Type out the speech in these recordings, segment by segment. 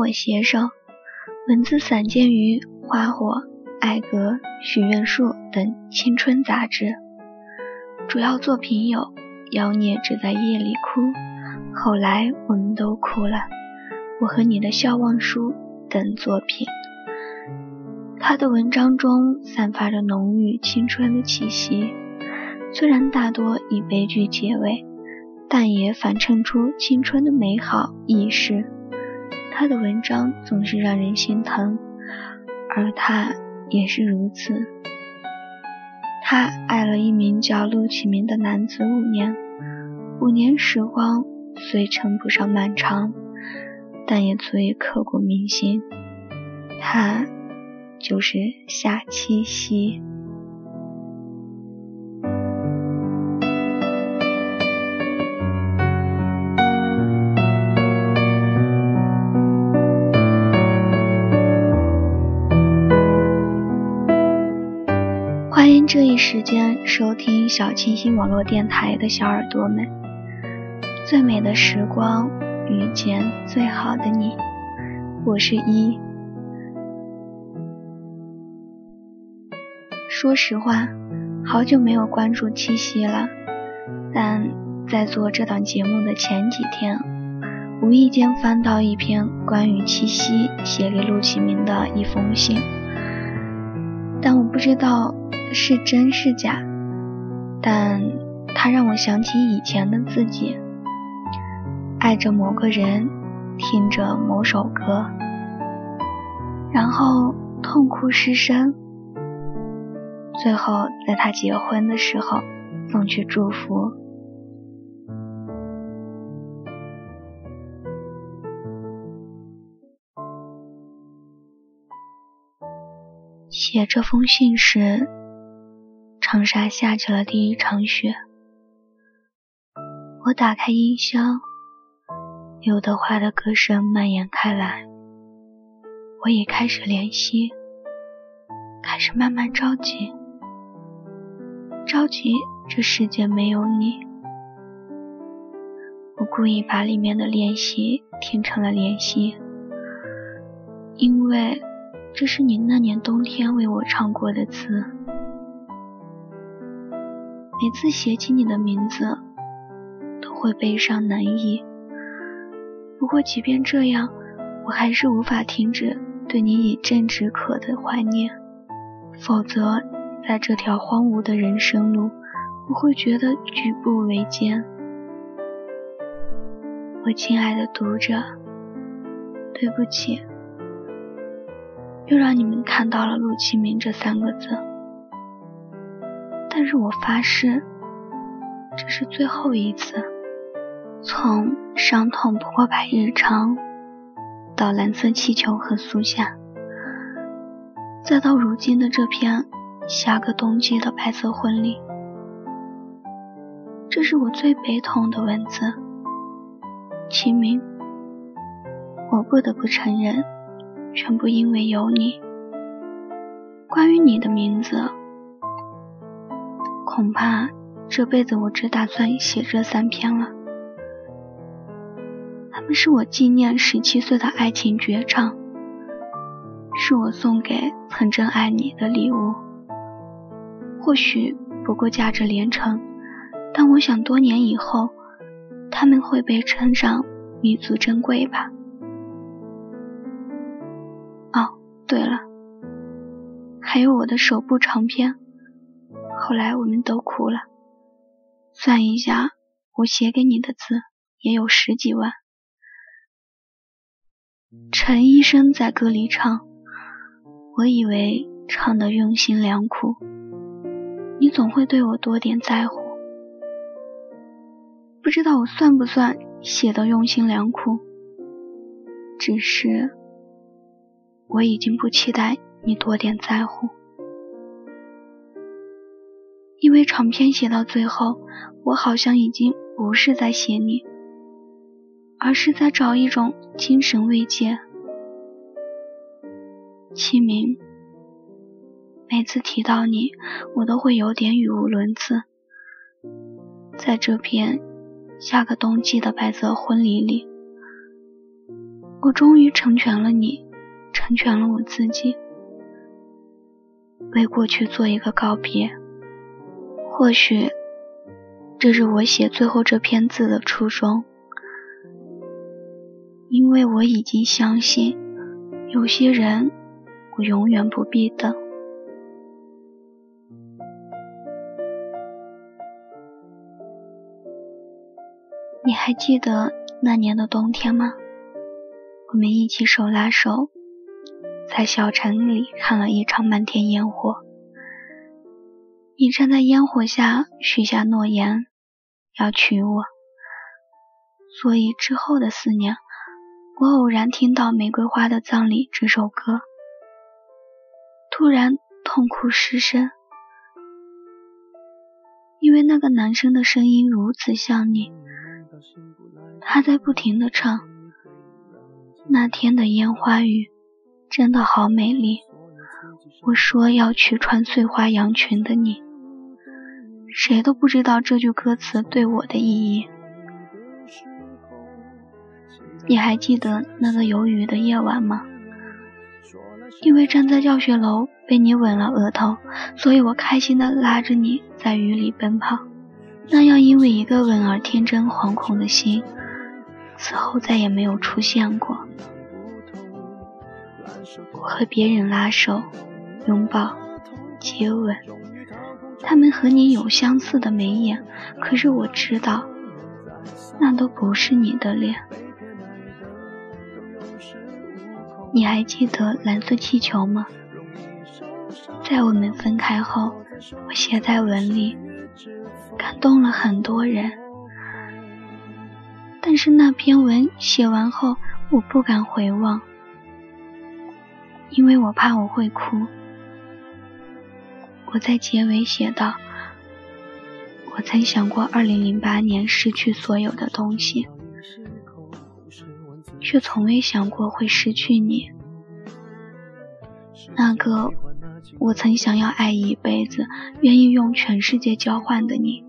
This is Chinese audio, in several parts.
火携手，文字散见于《花火》《爱格》《许愿树》等青春杂志。主要作品有《妖孽只在夜里哭》《后来我们都哭了》《我和你的笑忘书》等作品。他的文章中散发着浓郁青春的气息，虽然大多以悲剧结尾，但也反衬出青春的美好意识。他的文章总是让人心疼，而他也是如此。他爱了一名叫陆启明的男子五年，五年时光虽称不上漫长，但也足以刻骨铭心。他。就是夏七夕。时间收听小清新网络电台的小耳朵们，最美的时光遇见最好的你，我是一。说实话，好久没有关注七夕了。但在做这档节目的前几天，无意间翻到一篇关于七夕写给陆启明的一封信，但我不知道是真是假。但它让我想起以前的自己，爱着某个人，听着某首歌，然后痛哭失声。最后，在他结婚的时候送去祝福。写这封信时，长沙下起了第一场雪。我打开音箱，刘德华的歌声蔓延开来。我也开始怜惜，开始慢慢着急。着急，这世界没有你。我故意把里面的练习听成了联系，因为这是你那年冬天为我唱过的词。每次写起你的名字，都会悲伤难抑。不过，即便这样，我还是无法停止对你以正止渴的怀念，否则。在这条荒芜的人生路，我会觉得举步维艰。我亲爱的读者，对不起，又让你们看到了陆启明这三个字。但是我发誓，这是最后一次。从伤痛不过百日长，到蓝色气球和苏夏，再到如今的这篇。下个冬季的白色婚礼，这是我最悲痛的文字。齐明，我不得不承认，全部因为有你。关于你的名字，恐怕这辈子我只打算写这三篇了。他们是我纪念十七岁的爱情绝唱，是我送给曾真爱你的礼物。或许不过价值连城，但我想多年以后，他们会被称上弥足珍贵吧。哦，对了，还有我的首部长篇，后来我们都哭了。算一下，我写给你的字也有十几万。陈医生在歌里唱，我以为唱的用心良苦。你总会对我多点在乎，不知道我算不算写的用心良苦。只是我已经不期待你多点在乎，因为长篇写到最后，我好像已经不是在写你，而是在找一种精神慰藉。清明。每次提到你，我都会有点语无伦次。在这片下个冬季的白色婚礼里，我终于成全了你，成全了我自己，为过去做一个告别。或许，这是我写最后这篇字的初衷，因为我已经相信，有些人，我永远不必等。你还记得那年的冬天吗？我们一起手拉手，在小城里看了一场漫天烟火。你站在烟火下许下诺言，要娶我。所以之后的四年，我偶然听到《玫瑰花的葬礼》这首歌，突然痛哭失声，因为那个男生的声音如此像你，他在不停的唱。那天的烟花雨真的好美丽。我说要去穿碎花洋裙的你，谁都不知道这句歌词对我的意义。你还记得那个有雨的夜晚吗？因为站在教学楼被你吻了额头，所以我开心的拉着你在雨里奔跑。那样因为一个吻而天真惶恐的心。此后再也没有出现过。我和别人拉手、拥抱、接吻，他们和你有相似的眉眼，可是我知道，那都不是你的脸。你还记得蓝色气球吗？在我们分开后，我写在文里，感动了很多人。但是那篇文写完后，我不敢回望，因为我怕我会哭。我在结尾写道：“我曾想过2008年失去所有的东西，却从未想过会失去你。那个我曾想要爱一辈子，愿意用全世界交换的你。”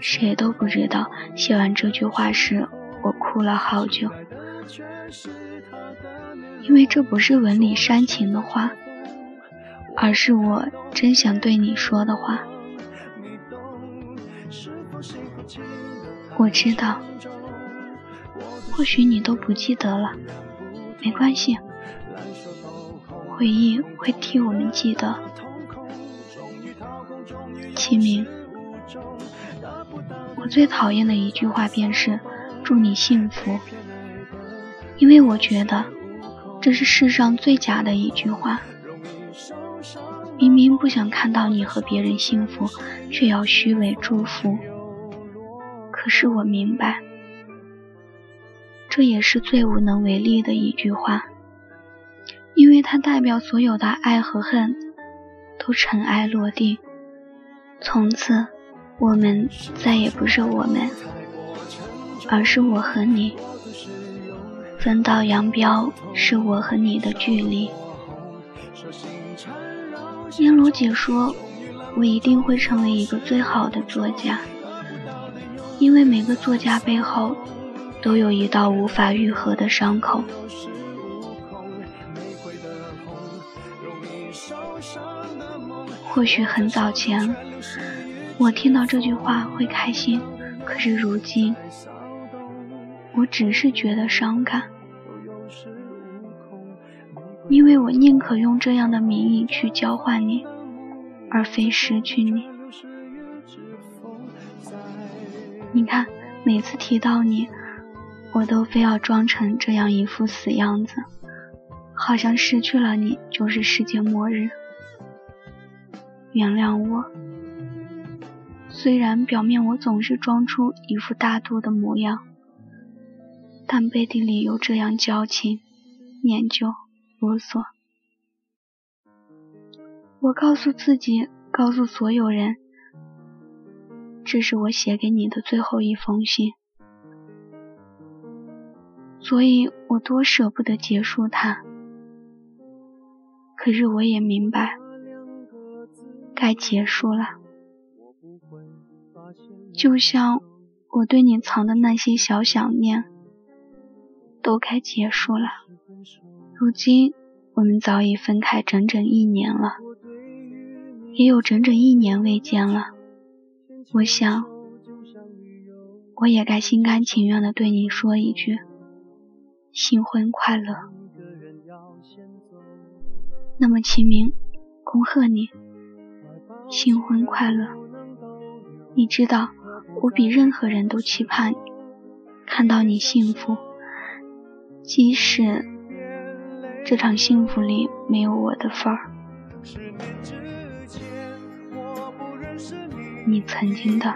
谁都不知道，写完这句话时，我哭了好久，因为这不是文里煽情的话，而是我真想对你说的话。我知道，或许你都不记得了，没关系，回忆会替我们记得。齐明。我最讨厌的一句话便是“祝你幸福”，因为我觉得这是世上最假的一句话。明明不想看到你和别人幸福，却要虚伪祝福。可是我明白，这也是最无能为力的一句话，因为它代表所有的爱和恨都尘埃落定，从此。我们再也不是我们，而是我和你。分道扬镳是我和你的距离。燕罗姐说，我一定会成为一个最好的作家，因为每个作家背后都有一道无法愈合的伤口。或许很早前。我听到这句话会开心，可是如今，我只是觉得伤感，因为我宁可用这样的名义去交换你，而非失去你。你看，每次提到你，我都非要装成这样一副死样子，好像失去了你就是世界末日。原谅我。虽然表面我总是装出一副大度的模样，但背地里又这样矫情、念旧、啰嗦。我告诉自己，告诉所有人，这是我写给你的最后一封信，所以我多舍不得结束它。可是我也明白，该结束了。就像我对你藏的那些小想念，都该结束了。如今我们早已分开整整一年了，也有整整一年未见了。我想，我也该心甘情愿地对你说一句：新婚快乐。那么，齐明，恭贺你，新婚快乐！你知道，我比任何人都期盼看到你幸福，即使这场幸福里没有我的份儿。你曾经的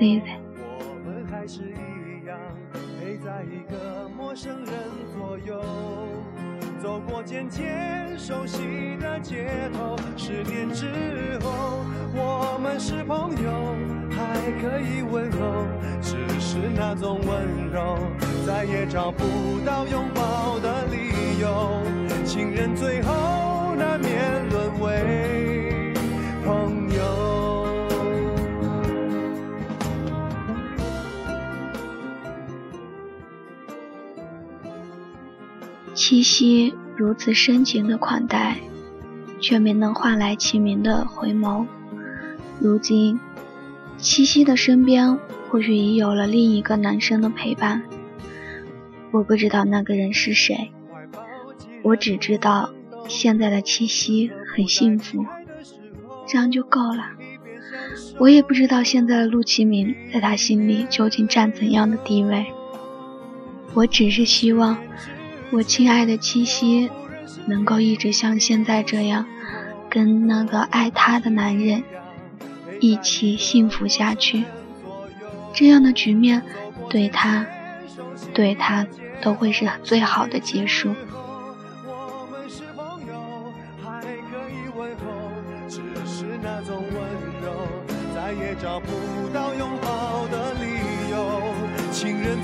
l a 在一个陌生人左右。走过渐渐熟悉的街头，十年之后，我们是朋友，还可以温柔，只是那种温柔，再也找不到拥抱的理由。有情人最后难免沦为朋友。七夕。如此深情的款待，却没能换来齐明的回眸。如今，七夕的身边或许已有了另一个男生的陪伴。我不知道那个人是谁，我只知道现在的七夕很幸福，这样就够了。我也不知道现在的陆启明在他心里究竟占怎样的地位。我只是希望。我亲爱的七夕，能够一直像现在这样，跟那个爱他的男人一起幸福下去。这样的局面，对他，对他都会是最好的结束。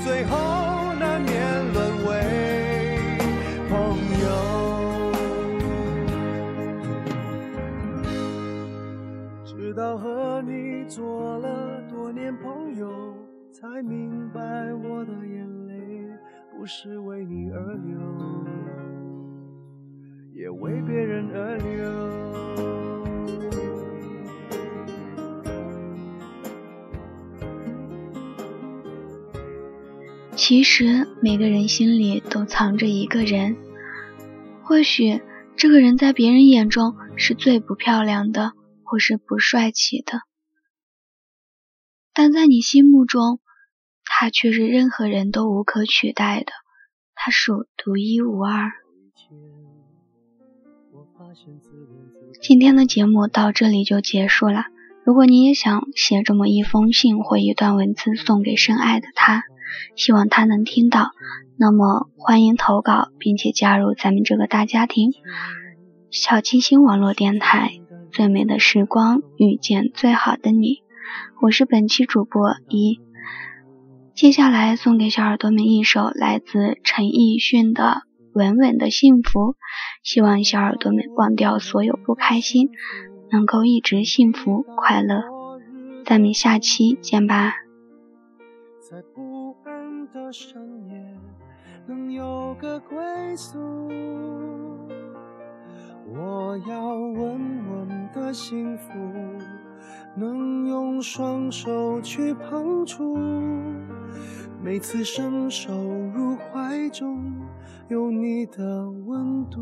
最后难免沦为朋友。直到和你做了多年朋友，才明白我的眼泪不是为你而流，也为别人而流。其实每个人心里都藏着一个人，或许这个人在别人眼中是最不漂亮的。或是不帅气的，但在你心目中，他却是任何人都无可取代的，他属独一无二。今天的节目到这里就结束了。如果你也想写这么一封信或一段文字送给深爱的他，希望他能听到，那么欢迎投稿，并且加入咱们这个大家庭——小清新网络电台。最美的时光，遇见最好的你。我是本期主播一。接下来送给小耳朵们一首来自陈奕迅的《稳稳的幸福》，希望小耳朵们忘掉所有不开心，能够一直幸福快乐。咱们下期见吧。深夜，能有个归宿。我要稳稳的幸福，能用双手去碰触。每次伸手入怀中，有你的温度。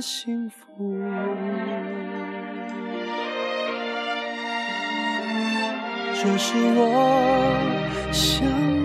幸福。这是我想